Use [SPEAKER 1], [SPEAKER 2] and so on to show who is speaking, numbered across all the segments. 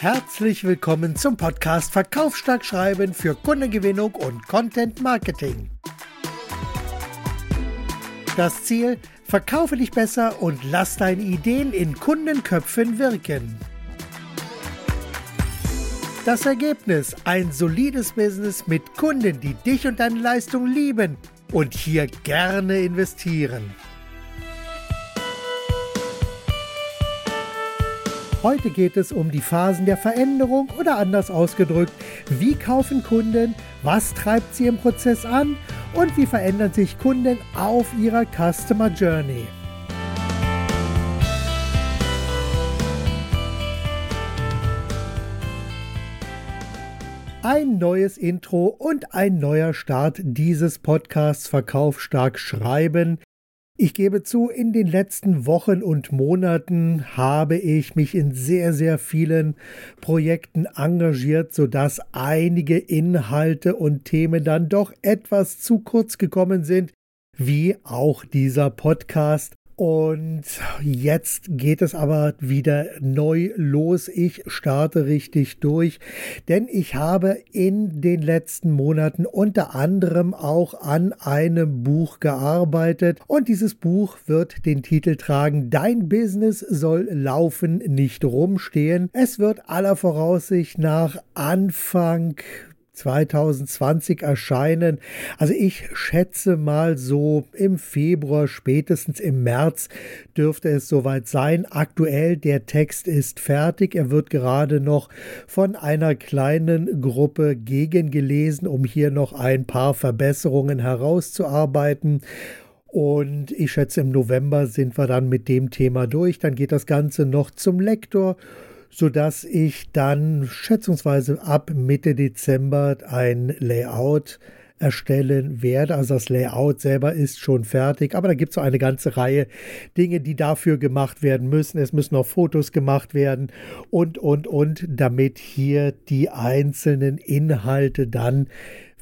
[SPEAKER 1] Herzlich willkommen zum Podcast Verkaufsstark Schreiben für Kundengewinnung und Content Marketing. Das Ziel: Verkaufe dich besser und lass deine Ideen in Kundenköpfen wirken. Das Ergebnis: ein solides Business mit Kunden, die dich und deine Leistung lieben und hier gerne investieren. Heute geht es um die Phasen der Veränderung oder anders ausgedrückt, wie kaufen Kunden, was treibt sie im Prozess an und wie verändern sich Kunden auf ihrer Customer Journey. Ein neues Intro und ein neuer Start dieses Podcasts Verkauf stark schreiben. Ich gebe zu, in den letzten Wochen und Monaten habe ich mich in sehr, sehr vielen Projekten engagiert, sodass einige Inhalte und Themen dann doch etwas zu kurz gekommen sind, wie auch dieser Podcast. Und jetzt geht es aber wieder neu los. Ich starte richtig durch, denn ich habe in den letzten Monaten unter anderem auch an einem Buch gearbeitet. Und dieses Buch wird den Titel tragen, Dein Business soll laufen, nicht rumstehen. Es wird aller Voraussicht nach Anfang 2020 erscheinen. Also ich schätze mal so im Februar, spätestens im März dürfte es soweit sein. Aktuell der Text ist fertig. Er wird gerade noch von einer kleinen Gruppe gegengelesen, um hier noch ein paar Verbesserungen herauszuarbeiten. Und ich schätze, im November sind wir dann mit dem Thema durch. Dann geht das Ganze noch zum Lektor sodass ich dann schätzungsweise ab Mitte Dezember ein Layout erstellen werde. Also das Layout selber ist schon fertig, aber da gibt es so eine ganze Reihe Dinge, die dafür gemacht werden müssen. Es müssen auch Fotos gemacht werden und, und, und, damit hier die einzelnen Inhalte dann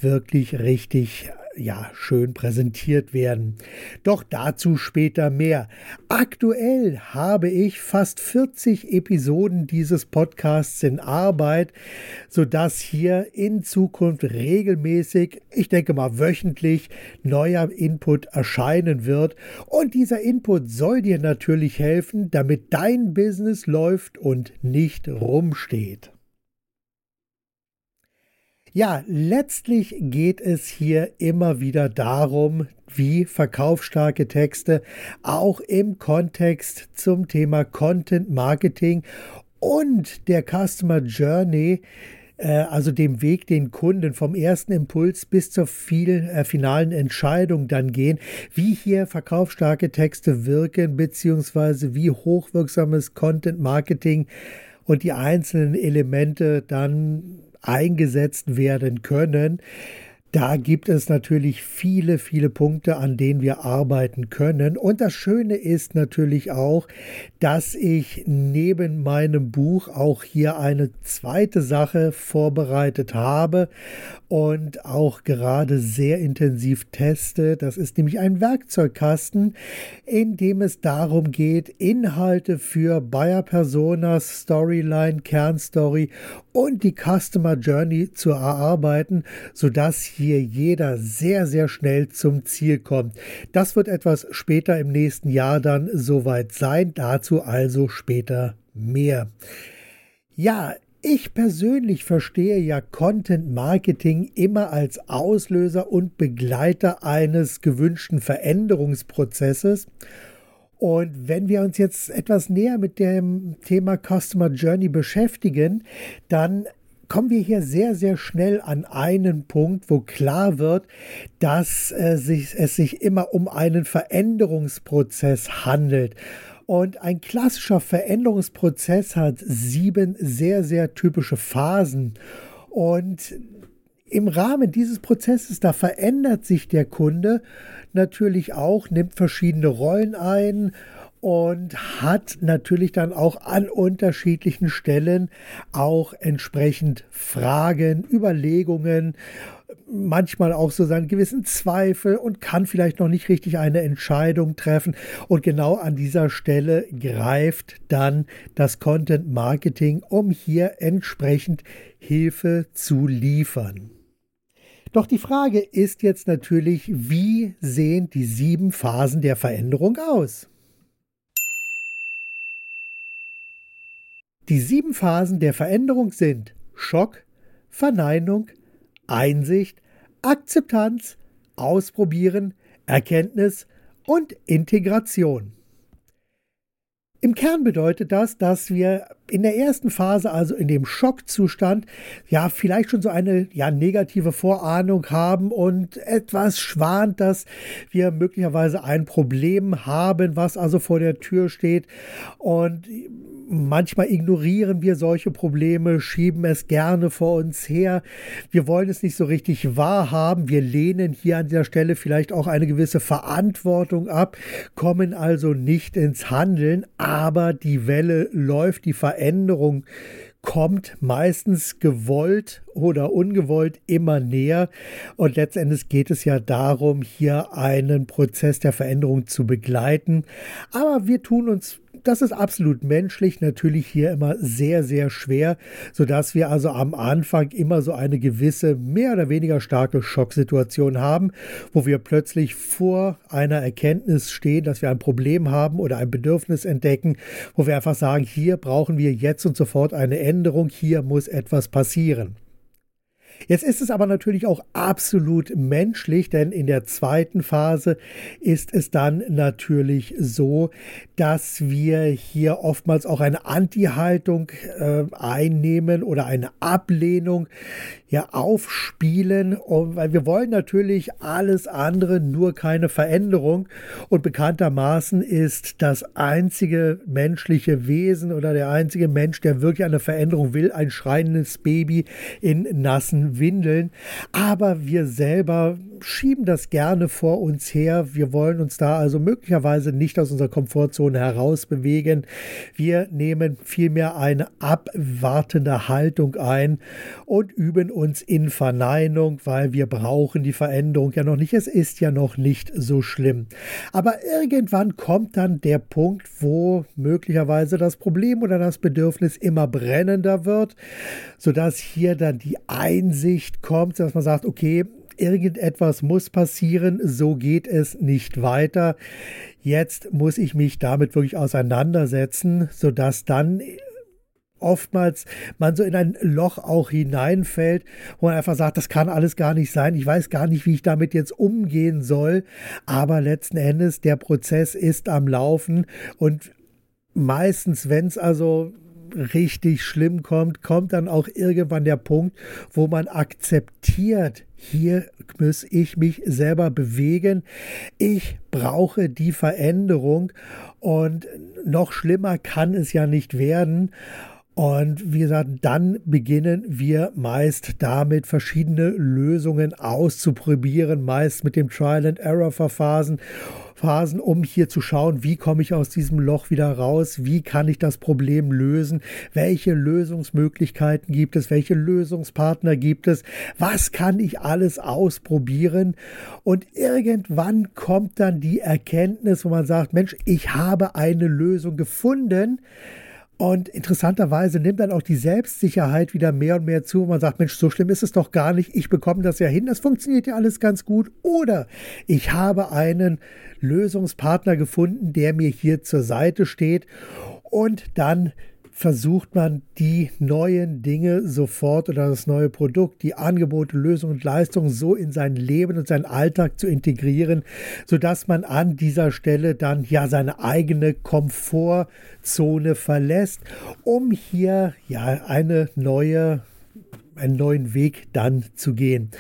[SPEAKER 1] wirklich richtig ja, schön präsentiert werden. Doch dazu später mehr. Aktuell habe ich fast 40 Episoden dieses Podcasts in Arbeit, sodass hier in Zukunft regelmäßig, ich denke mal wöchentlich, neuer Input erscheinen wird. Und dieser Input soll dir natürlich helfen, damit dein Business läuft und nicht rumsteht. Ja, letztlich geht es hier immer wieder darum, wie verkaufsstarke Texte auch im Kontext zum Thema Content Marketing und der Customer Journey äh, also dem Weg den Kunden vom ersten Impuls bis zur viel, äh, finalen Entscheidung dann gehen, wie hier verkaufsstarke Texte wirken, beziehungsweise wie hochwirksames Content Marketing und die einzelnen Elemente dann eingesetzt werden können. Da gibt es natürlich viele, viele Punkte, an denen wir arbeiten können. Und das Schöne ist natürlich auch, dass ich neben meinem Buch auch hier eine zweite Sache vorbereitet habe und auch gerade sehr intensiv teste. Das ist nämlich ein Werkzeugkasten, in dem es darum geht, Inhalte für Buyer Personas, Storyline, Kernstory und die Customer Journey zu erarbeiten, sodass hier jeder sehr, sehr schnell zum Ziel kommt. Das wird etwas später im nächsten Jahr dann soweit sein. Dazu also später mehr. Ja, ich persönlich verstehe ja Content Marketing immer als Auslöser und Begleiter eines gewünschten Veränderungsprozesses. Und wenn wir uns jetzt etwas näher mit dem Thema Customer Journey beschäftigen, dann kommen wir hier sehr, sehr schnell an einen Punkt, wo klar wird, dass äh, sich, es sich immer um einen Veränderungsprozess handelt. Und ein klassischer Veränderungsprozess hat sieben sehr, sehr typische Phasen. Und im Rahmen dieses Prozesses, da verändert sich der Kunde natürlich auch, nimmt verschiedene Rollen ein und hat natürlich dann auch an unterschiedlichen Stellen auch entsprechend Fragen, Überlegungen, manchmal auch so seinen gewissen Zweifel und kann vielleicht noch nicht richtig eine Entscheidung treffen. Und genau an dieser Stelle greift dann das Content Marketing, um hier entsprechend Hilfe zu liefern. Doch die Frage ist jetzt natürlich, wie sehen die sieben Phasen der Veränderung aus? Die sieben Phasen der Veränderung sind Schock, Verneinung, Einsicht, Akzeptanz, Ausprobieren, Erkenntnis und Integration. Im Kern bedeutet das, dass wir in der ersten Phase, also in dem Schockzustand, ja, vielleicht schon so eine ja, negative Vorahnung haben und etwas schwant, dass wir möglicherweise ein Problem haben, was also vor der Tür steht. Und manchmal ignorieren wir solche Probleme, schieben es gerne vor uns her. Wir wollen es nicht so richtig wahrhaben. Wir lehnen hier an dieser Stelle vielleicht auch eine gewisse Verantwortung ab, kommen also nicht ins Handeln, aber die Welle läuft, die Veränderung kommt meistens gewollt oder ungewollt immer näher. Und letztendlich geht es ja darum, hier einen Prozess der Veränderung zu begleiten. Aber wir tun uns das ist absolut menschlich, natürlich hier immer sehr, sehr schwer, sodass wir also am Anfang immer so eine gewisse, mehr oder weniger starke Schocksituation haben, wo wir plötzlich vor einer Erkenntnis stehen, dass wir ein Problem haben oder ein Bedürfnis entdecken, wo wir einfach sagen, hier brauchen wir jetzt und sofort eine Änderung, hier muss etwas passieren. Jetzt ist es aber natürlich auch absolut menschlich, denn in der zweiten Phase ist es dann natürlich so, dass wir hier oftmals auch eine Anti-Haltung äh, einnehmen oder eine Ablehnung ja aufspielen, und, weil wir wollen natürlich alles andere, nur keine Veränderung. Und bekanntermaßen ist das einzige menschliche Wesen oder der einzige Mensch, der wirklich eine Veränderung will, ein schreiendes Baby in nassen Windeln. Aber wir selber schieben das gerne vor uns her. Wir wollen uns da also möglicherweise nicht aus unserer Komfortzone herausbewegen. Wir nehmen vielmehr eine abwartende Haltung ein und üben uns in Verneinung, weil wir brauchen die Veränderung ja noch nicht. Es ist ja noch nicht so schlimm. Aber irgendwann kommt dann der Punkt, wo möglicherweise das Problem oder das Bedürfnis immer brennender wird, sodass hier dann die Einsicht kommt, dass man sagt, okay, irgendetwas muss passieren, so geht es nicht weiter. Jetzt muss ich mich damit wirklich auseinandersetzen, sodass dann oftmals man so in ein Loch auch hineinfällt, wo man einfach sagt, das kann alles gar nicht sein. Ich weiß gar nicht, wie ich damit jetzt umgehen soll. Aber letzten Endes, der Prozess ist am Laufen und meistens, wenn es also richtig schlimm kommt, kommt dann auch irgendwann der Punkt, wo man akzeptiert, hier muss ich mich selber bewegen. Ich brauche die Veränderung und noch schlimmer kann es ja nicht werden. Und wie gesagt, dann beginnen wir meist damit, verschiedene Lösungen auszuprobieren, meist mit dem Trial-and-Error-Verfahren. Phasen, um hier zu schauen, wie komme ich aus diesem Loch wieder raus, wie kann ich das Problem lösen, welche Lösungsmöglichkeiten gibt es, welche Lösungspartner gibt es, was kann ich alles ausprobieren? Und irgendwann kommt dann die Erkenntnis, wo man sagt, Mensch, ich habe eine Lösung gefunden, und interessanterweise nimmt dann auch die Selbstsicherheit wieder mehr und mehr zu, man sagt, Mensch, so schlimm ist es doch gar nicht, ich bekomme das ja hin, das funktioniert ja alles ganz gut. Oder ich habe einen Lösungspartner gefunden, der mir hier zur Seite steht. Und dann versucht man die neuen Dinge sofort oder das neue Produkt, die Angebote, Lösungen und Leistungen so in sein Leben und seinen Alltag zu integrieren, sodass man an dieser Stelle dann ja seine eigene Komfortzone verlässt, um hier ja eine neue einen neuen Weg dann zu gehen.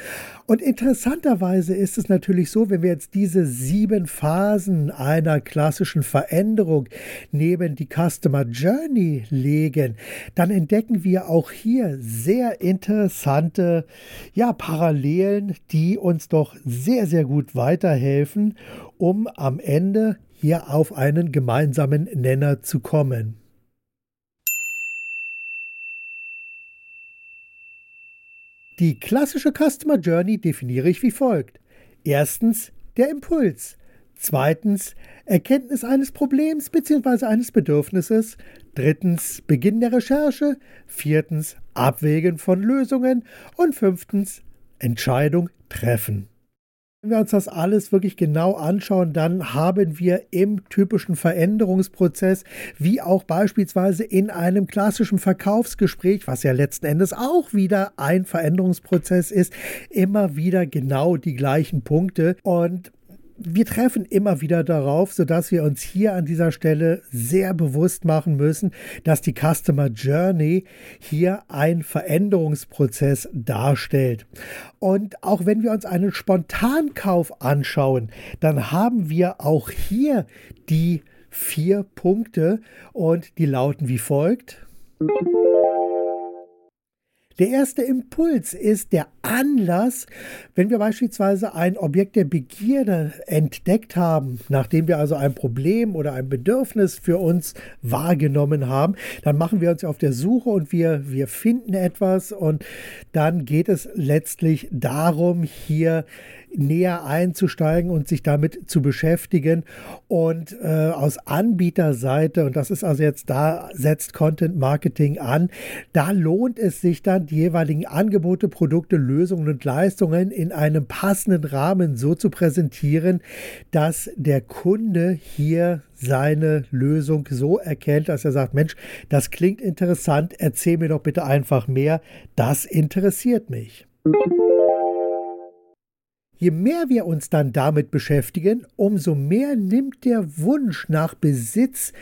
[SPEAKER 1] Und interessanterweise ist es natürlich so, wenn wir jetzt diese sieben Phasen einer klassischen Veränderung neben die Customer Journey legen, dann entdecken wir auch hier sehr interessante ja, Parallelen, die uns doch sehr, sehr gut weiterhelfen, um am Ende hier auf einen gemeinsamen Nenner zu kommen. Die klassische Customer Journey definiere ich wie folgt. Erstens der Impuls. Zweitens Erkenntnis eines Problems bzw. eines Bedürfnisses. Drittens Beginn der Recherche. Viertens Abwägen von Lösungen. Und fünftens Entscheidung treffen. Wenn wir uns das alles wirklich genau anschauen, dann haben wir im typischen Veränderungsprozess, wie auch beispielsweise in einem klassischen Verkaufsgespräch, was ja letzten Endes auch wieder ein Veränderungsprozess ist, immer wieder genau die gleichen Punkte. Und wir treffen immer wieder darauf, sodass wir uns hier an dieser Stelle sehr bewusst machen müssen, dass die Customer Journey hier ein Veränderungsprozess darstellt. Und auch wenn wir uns einen Spontankauf anschauen, dann haben wir auch hier die vier Punkte und die lauten wie folgt. Der erste Impuls ist der Anlass, wenn wir beispielsweise ein Objekt der Begierde entdeckt haben, nachdem wir also ein Problem oder ein Bedürfnis für uns wahrgenommen haben, dann machen wir uns auf der Suche und wir, wir finden etwas und dann geht es letztlich darum, hier näher einzusteigen und sich damit zu beschäftigen. Und äh, aus Anbieterseite, und das ist also jetzt da, setzt Content Marketing an, da lohnt es sich dann, die jeweiligen Angebote, Produkte, Lösungen und Leistungen in einem passenden Rahmen so zu präsentieren, dass der Kunde hier seine Lösung so erkennt, dass er sagt, Mensch, das klingt interessant, erzähl mir doch bitte einfach mehr, das interessiert mich. Je mehr wir uns dann damit beschäftigen, umso mehr nimmt der Wunsch nach Besitz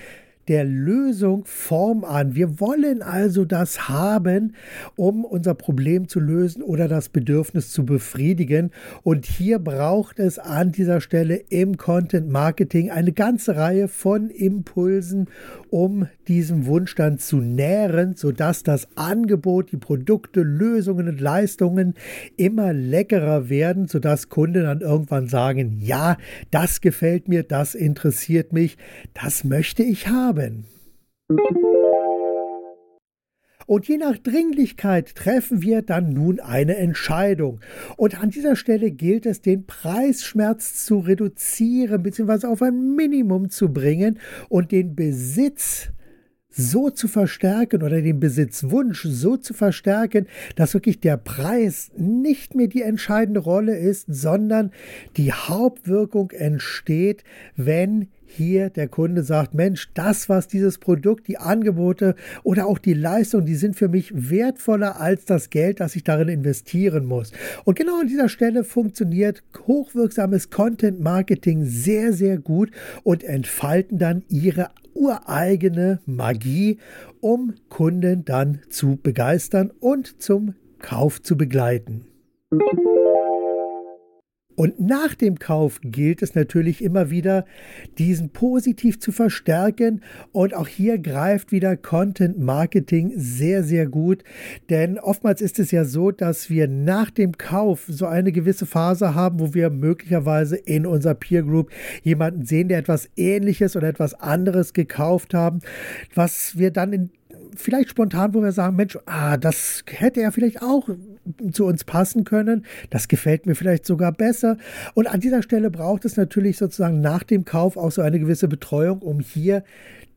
[SPEAKER 1] der Lösung Form an. Wir wollen also das haben, um unser Problem zu lösen oder das Bedürfnis zu befriedigen. Und hier braucht es an dieser Stelle im Content Marketing eine ganze Reihe von Impulsen, um diesen Wunsch dann zu nähren, sodass das Angebot, die Produkte, Lösungen und Leistungen immer leckerer werden, sodass Kunden dann irgendwann sagen, ja, das gefällt mir, das interessiert mich, das möchte ich haben haben. Und je nach Dringlichkeit treffen wir dann nun eine Entscheidung. Und an dieser Stelle gilt es, den Preisschmerz zu reduzieren bzw. auf ein Minimum zu bringen und den Besitz so zu verstärken oder den Besitzwunsch so zu verstärken, dass wirklich der Preis nicht mehr die entscheidende Rolle ist, sondern die Hauptwirkung entsteht, wenn hier der Kunde sagt, Mensch, das, was dieses Produkt, die Angebote oder auch die Leistung, die sind für mich wertvoller als das Geld, das ich darin investieren muss. Und genau an dieser Stelle funktioniert hochwirksames Content Marketing sehr, sehr gut und entfalten dann ihre ureigene Magie, um Kunden dann zu begeistern und zum Kauf zu begleiten. Und nach dem Kauf gilt es natürlich immer wieder, diesen positiv zu verstärken. Und auch hier greift wieder Content Marketing sehr, sehr gut. Denn oftmals ist es ja so, dass wir nach dem Kauf so eine gewisse Phase haben, wo wir möglicherweise in unserer Peer Group jemanden sehen, der etwas Ähnliches oder etwas anderes gekauft haben, was wir dann in vielleicht spontan, wo wir sagen, Mensch, ah, das hätte ja vielleicht auch zu uns passen können. Das gefällt mir vielleicht sogar besser. Und an dieser Stelle braucht es natürlich sozusagen nach dem Kauf auch so eine gewisse Betreuung, um hier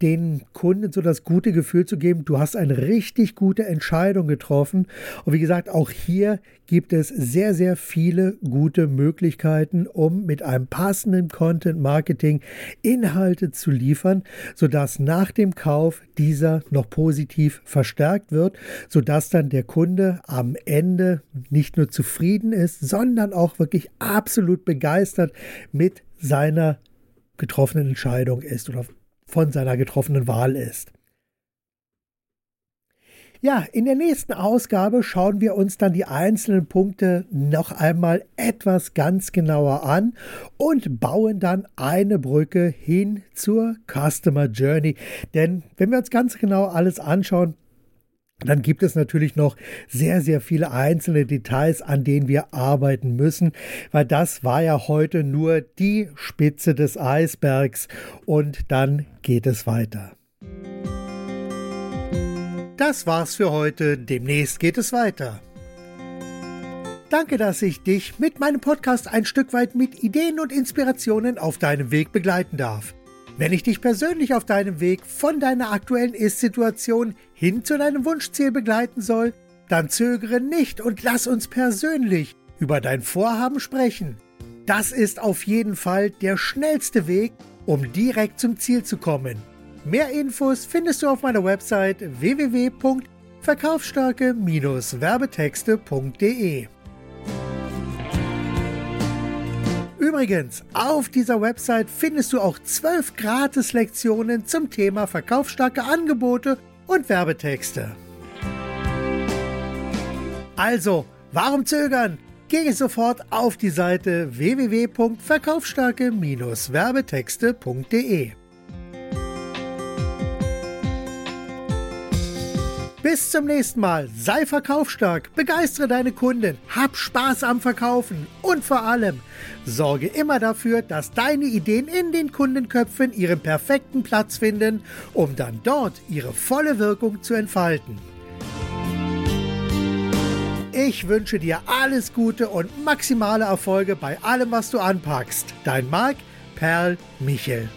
[SPEAKER 1] den Kunden so das gute Gefühl zu geben, du hast eine richtig gute Entscheidung getroffen. Und wie gesagt, auch hier gibt es sehr, sehr viele gute Möglichkeiten, um mit einem passenden Content Marketing Inhalte zu liefern, sodass nach dem Kauf dieser noch positiv verstärkt wird, sodass dann der Kunde am Ende nicht nur zufrieden ist, sondern auch wirklich absolut begeistert mit seiner getroffenen Entscheidung ist oder von seiner getroffenen Wahl ist. Ja, in der nächsten Ausgabe schauen wir uns dann die einzelnen Punkte noch einmal etwas ganz genauer an und bauen dann eine Brücke hin zur Customer Journey. Denn wenn wir uns ganz genau alles anschauen, dann gibt es natürlich noch sehr, sehr viele einzelne Details, an denen wir arbeiten müssen, weil das war ja heute nur die Spitze des Eisbergs und dann geht es weiter. Das war's für heute, demnächst geht es weiter. Danke, dass ich dich mit meinem Podcast ein Stück weit mit Ideen und Inspirationen auf deinem Weg begleiten darf. Wenn ich dich persönlich auf deinem Weg von deiner aktuellen Ist-Situation hin zu deinem Wunschziel begleiten soll, dann zögere nicht und lass uns persönlich über dein Vorhaben sprechen. Das ist auf jeden Fall der schnellste Weg, um direkt zum Ziel zu kommen. Mehr Infos findest du auf meiner Website www.verkaufsstarke-werbetexte.de. Übrigens, auf dieser Website findest du auch zwölf Gratis-Lektionen zum Thema verkaufsstarke Angebote und Werbetexte. Also, warum zögern? Gehe sofort auf die Seite www.verkaufsstarke-werbetexte.de. Bis zum nächsten Mal. Sei verkaufsstark, begeistere deine Kunden, hab Spaß am Verkaufen und vor allem sorge immer dafür, dass deine Ideen in den Kundenköpfen ihren perfekten Platz finden, um dann dort ihre volle Wirkung zu entfalten. Ich wünsche dir alles Gute und maximale Erfolge bei allem, was du anpackst. Dein Marc Perl Michel.